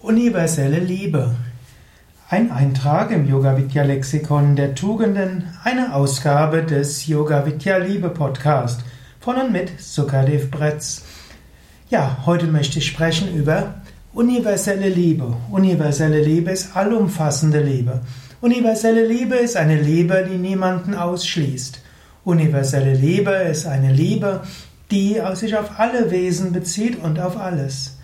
Universelle Liebe. Ein Eintrag im Yoga Vidya Lexikon der Tugenden, eine Ausgabe des Yoga Vidya Liebe Podcast von und mit Sukadev Bretz. Ja, heute möchte ich sprechen über universelle Liebe. Universelle Liebe ist allumfassende Liebe. Universelle Liebe ist eine Liebe, die niemanden ausschließt. Universelle Liebe ist eine Liebe, die sich auf alle Wesen bezieht und auf alles.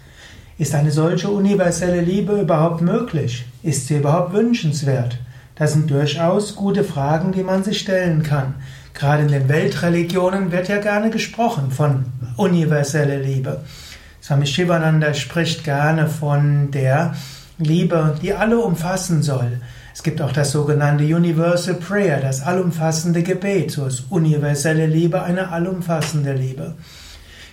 Ist eine solche universelle Liebe überhaupt möglich? Ist sie überhaupt wünschenswert? Das sind durchaus gute Fragen, die man sich stellen kann. Gerade in den Weltreligionen wird ja gerne gesprochen von universeller Liebe. Swami Shivananda spricht gerne von der Liebe, die alle umfassen soll. Es gibt auch das sogenannte Universal Prayer, das allumfassende Gebet. So ist universelle Liebe eine allumfassende Liebe.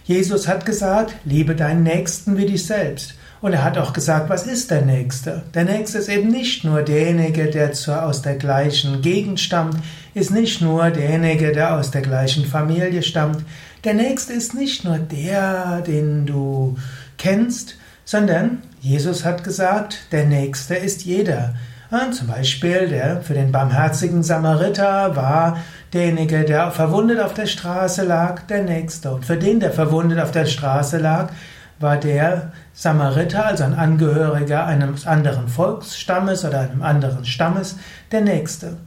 Jesus hat gesagt, liebe deinen Nächsten wie dich selbst. Und er hat auch gesagt, was ist der Nächste? Der Nächste ist eben nicht nur derjenige, der zwar aus der gleichen Gegend stammt, ist nicht nur derjenige, der aus der gleichen Familie stammt. Der Nächste ist nicht nur der, den du kennst, sondern Jesus hat gesagt, der Nächste ist jeder. Zum Beispiel der für den barmherzigen Samariter war derjenige, der verwundet auf der Straße lag, der Nächste. Und für den, der verwundet auf der Straße lag, war der Samariter, also ein Angehöriger eines anderen Volksstammes oder einem anderen Stammes, der Nächste.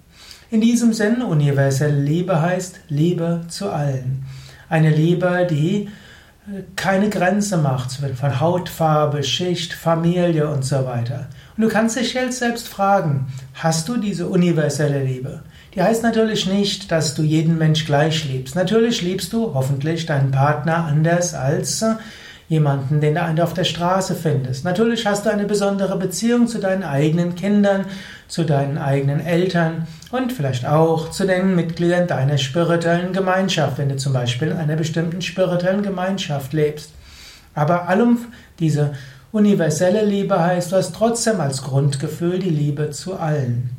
In diesem Sinn, universelle Liebe heißt Liebe zu allen. Eine Liebe, die keine Grenze macht von Hautfarbe, Schicht, Familie und so weiter. Und du kannst dich jetzt selbst fragen, hast du diese universelle Liebe? Die heißt natürlich nicht, dass du jeden Mensch gleich liebst. Natürlich liebst du hoffentlich deinen Partner anders als jemanden, den du auf der Straße findest. Natürlich hast du eine besondere Beziehung zu deinen eigenen Kindern, zu deinen eigenen Eltern und vielleicht auch zu den Mitgliedern deiner spirituellen Gemeinschaft, wenn du zum Beispiel in einer bestimmten spirituellen Gemeinschaft lebst. Aber allum diese universelle Liebe heißt, du hast trotzdem als Grundgefühl die Liebe zu allen.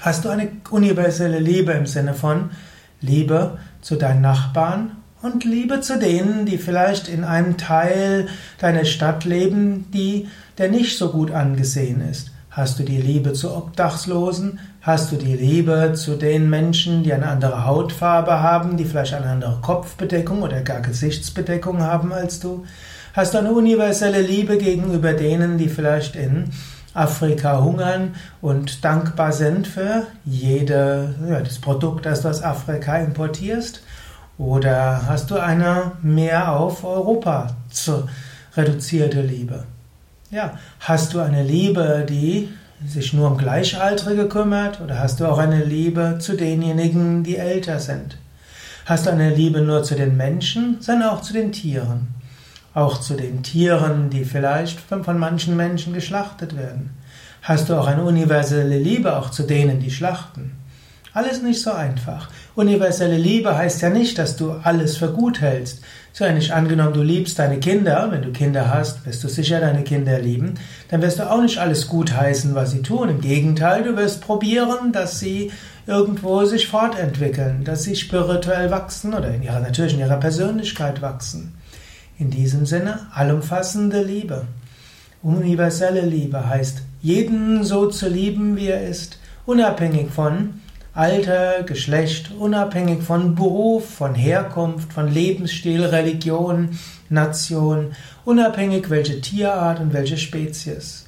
Hast du eine universelle Liebe im Sinne von Liebe zu deinen Nachbarn und Liebe zu denen, die vielleicht in einem Teil deiner Stadt leben, die, der nicht so gut angesehen ist. Hast du die Liebe zu Obdachlosen? Hast du die Liebe zu den Menschen, die eine andere Hautfarbe haben, die vielleicht eine andere Kopfbedeckung oder gar Gesichtsbedeckung haben als du? Hast du eine universelle Liebe gegenüber denen, die vielleicht in Afrika hungern und dankbar sind für jede, ja, Produkt, das du aus Afrika importierst? Oder hast du eine mehr auf Europa reduzierte Liebe? Ja, hast du eine Liebe, die sich nur um Gleichaltrige kümmert oder hast du auch eine Liebe zu denjenigen, die älter sind? Hast du eine Liebe nur zu den Menschen, sondern auch zu den Tieren? Auch zu den Tieren, die vielleicht von manchen Menschen geschlachtet werden? Hast du auch eine universelle Liebe auch zu denen, die schlachten? Alles nicht so einfach. Universelle Liebe heißt ja nicht, dass du alles für gut hältst. So nicht angenommen, du liebst deine Kinder, wenn du Kinder hast, wirst du sicher deine Kinder lieben, dann wirst du auch nicht alles gut heißen, was sie tun. Im Gegenteil, du wirst probieren, dass sie irgendwo sich fortentwickeln, dass sie spirituell wachsen oder in ihrer, natürlich in ihrer Persönlichkeit wachsen. In diesem Sinne, allumfassende Liebe. Universelle Liebe heißt, jeden so zu lieben, wie er ist, unabhängig von Alter, Geschlecht, unabhängig von Beruf, von Herkunft, von Lebensstil, Religion, Nation, unabhängig welche Tierart und welche Spezies.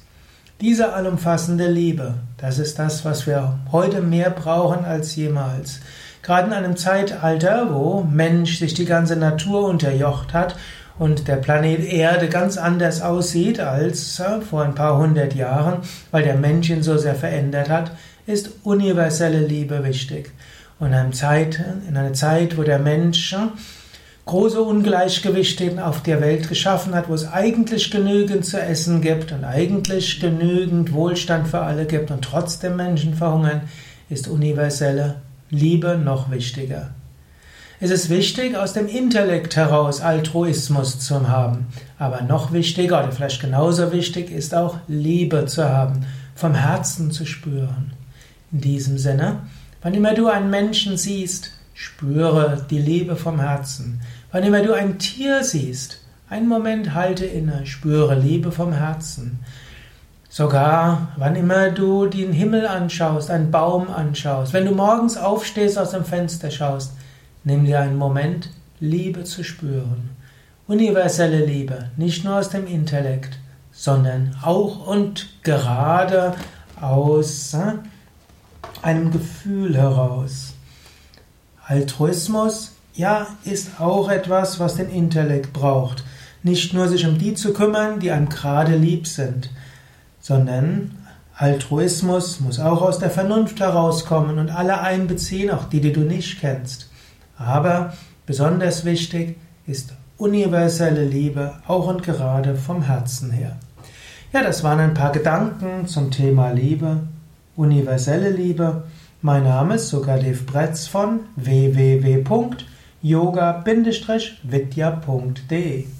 Diese allumfassende Liebe, das ist das, was wir heute mehr brauchen als jemals. Gerade in einem Zeitalter, wo Mensch sich die ganze Natur unterjocht hat und der Planet Erde ganz anders aussieht als äh, vor ein paar hundert Jahren, weil der Mensch ihn so sehr verändert hat, ist universelle Liebe wichtig. Und in einer Zeit, in einer Zeit wo der Mensch große Ungleichgewichte auf der Welt geschaffen hat, wo es eigentlich genügend zu essen gibt und eigentlich genügend Wohlstand für alle gibt und trotzdem Menschen verhungern, ist universelle Liebe noch wichtiger. Es ist wichtig, aus dem Intellekt heraus Altruismus zu haben. Aber noch wichtiger oder vielleicht genauso wichtig ist auch Liebe zu haben, vom Herzen zu spüren. In diesem Sinne, wann immer du einen Menschen siehst, spüre die Liebe vom Herzen. Wann immer du ein Tier siehst, einen Moment halte inne, spüre Liebe vom Herzen. Sogar, wann immer du den Himmel anschaust, einen Baum anschaust, wenn du morgens aufstehst, aus dem Fenster schaust, nimm dir einen Moment, Liebe zu spüren. Universelle Liebe, nicht nur aus dem Intellekt, sondern auch und gerade aus äh, einem Gefühl heraus. Altruismus, ja, ist auch etwas, was den Intellekt braucht. Nicht nur sich um die zu kümmern, die einem gerade lieb sind, sondern Altruismus muss auch aus der Vernunft herauskommen und alle einbeziehen, auch die, die du nicht kennst. Aber besonders wichtig ist universelle Liebe, auch und gerade vom Herzen her. Ja, das waren ein paar Gedanken zum Thema Liebe, universelle Liebe. Mein Name ist Sukadev Bretz von www.yoga-vidya.de